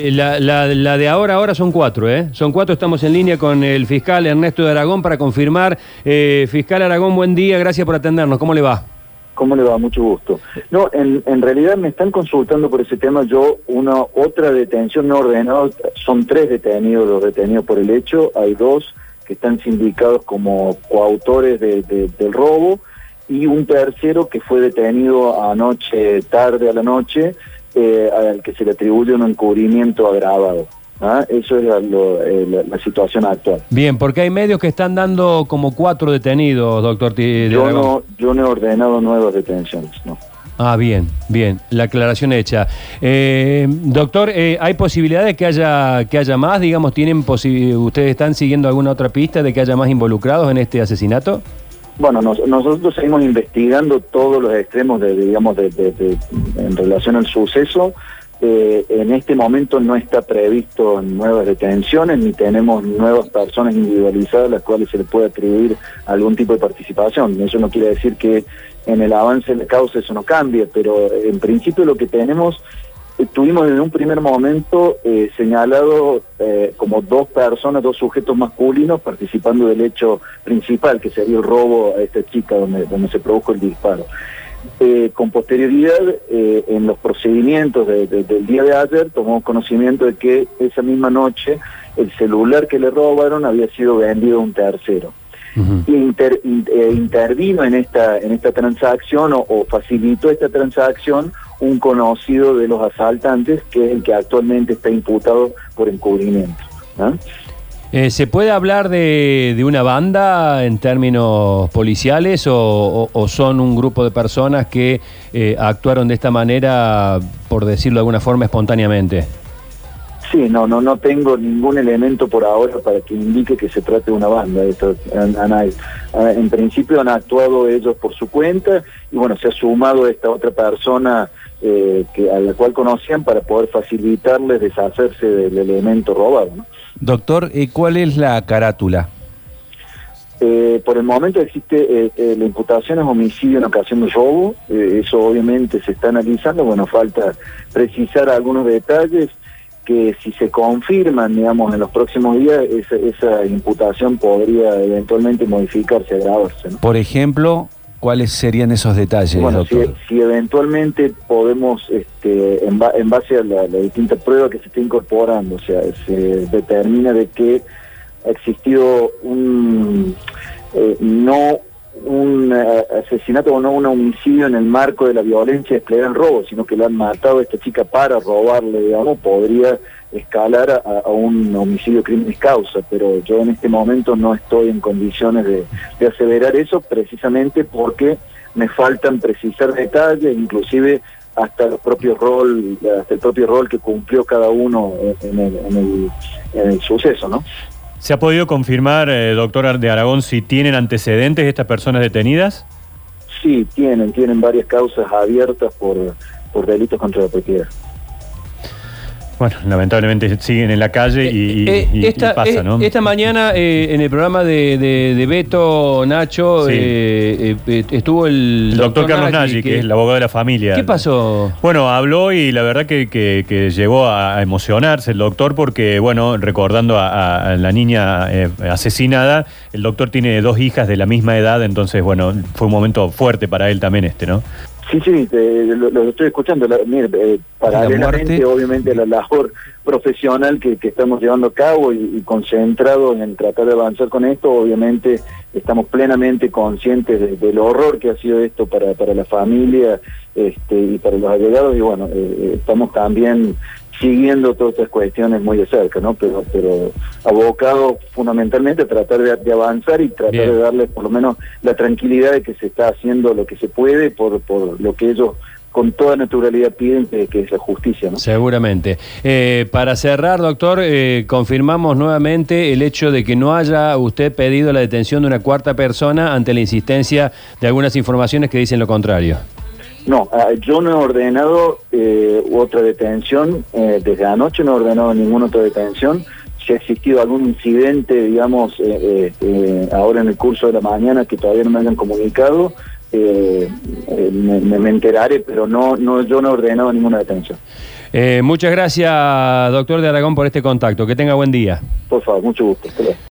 La, la- la de ahora, ahora son cuatro, ¿eh? Son cuatro, estamos en línea con el fiscal Ernesto de Aragón para confirmar. Eh, fiscal Aragón, buen día, gracias por atendernos. ¿Cómo le va? ¿Cómo le va? Mucho gusto. No, en, en realidad me están consultando por ese tema. Yo, una otra detención no ordenada, son tres detenidos los detenidos por el hecho. Hay dos que están sindicados como coautores de- del robo y un tercero que fue detenido anoche, tarde a la noche, eh, al que se le atribuye un encubrimiento agravado. ¿ah? Eso es lo- eh, la- la situación actual. Bien, porque hay medios que están dando como cuatro detenidos, doctor Yo no, yo no he ordenado nuevas detenciones, no. Ah, bien, bien, la aclaración hecha. Eh, doctor, eh, ¿hay posibilidad de que haya, que haya más? Digamos, ¿tienen ¿ustedes están siguiendo alguna otra pista de que haya más involucrados en este asesinato? Bueno, nos- nosotros seguimos investigando todos los extremos de, digamos, de, en relación al suceso. Eh, en este momento no está previsto nuevas detenciones ni tenemos nuevas personas individualizadas a las cuales se le puede atribuir algún tipo de participación. Eso no quiere decir que en el avance de la causa eso no cambie, pero en principio lo que tenemos Tuvimos desde un primer momento eh, señalado eh, como dos personas, dos sujetos masculinos participando del hecho principal, que sería el robo a esta chica donde, donde se produjo el disparo. Eh, con posterioridad, eh, en los procedimientos de- de- del día de ayer, tomó conocimiento de que esa misma noche el celular que le robaron había sido vendido a un tercero inter- eh, intervino en esta en esta transacción o, o facilitó esta transacción un conocido de los asaltantes que es el que actualmente está imputado por encubrimiento. ¿ah? Eh, ¿Se puede hablar de, de una banda en términos policiales o, o- o son un grupo de personas que eh, actuaron de esta manera, por decirlo de alguna forma, espontáneamente? Sí, no, no, no tengo ningún elemento por ahora para que indique que se trate de una banda. Esto, han- han- en principio han actuado ellos por su cuenta y bueno, se ha sumado esta otra persona eh, que a la cual conocían para poder facilitarles deshacerse del elemento robado. ¿no? Doctor, eh, ¿cuál es la carátula? Eh, por el momento existe eh, eh, la imputación es homicidio en ocasión de robo, eh, eso obviamente se está analizando, bueno, falta precisar algunos detalles que si se confirman, digamos, en los próximos días, esa, esa imputación podría eventualmente modificarse, agravarse. ¿no? Por ejemplo, ¿cuáles serían esos detalles, Bueno, si, doctor? si eventualmente podemos, este, en, ba- en base a la, la distinta prueba que se está incorporando, o sea, se determina de que ha existido un, eh, no un eh, asesinato o no un homicidio en el marco de la violencia desplegada en robo, sino que le han matado a esta chica para robarle, digamos, podría escalar a, a un homicidio crimen causa, pero yo en este momento no estoy en condiciones de, de aseverar eso precisamente porque me faltan precisar detalles, inclusive hasta el propio rol, hasta el propio rol que cumplió cada uno en el, en el, en el suceso, ¿no? ¿Se ha podido confirmar, eh, doctor de Aragón, si tienen antecedentes estas personas detenidas? Sí, tienen, tienen varias causas abiertas por, por delitos contra la propiedad. Bueno, lamentablemente siguen en la calle y, Eh, y- y esta, pasa, eh, ¿no? esta mañana eh, en el programa de, de- de Beto Nacho Sí. eh, eh, estuvo el, El doctor Carlos Nagy, que es el abogado de la familia. ¿Qué pasó? Bueno, habló y la verdad que, que- que llegó a, emocionarse el doctor porque, bueno, recordando a, a la niña eh, asesinada, el doctor tiene dos hijas de la misma edad, entonces, bueno, fue un momento fuerte para él también este, ¿no? Sí, sí, te- lo, lo estoy escuchando. La- mire, eh, paralelamente, muerte. obviamente, la labor profesional que, que estamos llevando a cabo y, y concentrado en tratar de avanzar con esto, obviamente estamos plenamente conscientes de- del horror que ha sido esto para, para la familia este, y para los allegados y bueno, eh, estamos también siguiendo todas estas cuestiones muy de cerca, ¿no? Pero, pero abocado fundamentalmente a tratar de, de avanzar y tratar Bien. de darles por lo menos la tranquilidad de que se está haciendo lo que se puede por, por lo que ellos con toda naturalidad piden que, que es la justicia, ¿no? Seguramente. Eh, para cerrar, doctor, eh, confirmamos nuevamente el hecho de que no haya usted pedido la detención de una cuarta persona ante la insistencia de algunas informaciones que dicen lo contrario. No, ah, yo no he ordenado eh, otra detención, eh, desde anoche no he ordenado ninguna otra detención. Si ha existido algún incidente, digamos, eh, ahora en el curso de la mañana que todavía no me hayan comunicado, me, me- enteraré, pero no, no, yo no he ordenado ninguna detención. Eh, muchas gracias, doctor de Aragón, por este contacto. Que tenga buen día. Por favor, mucho gusto.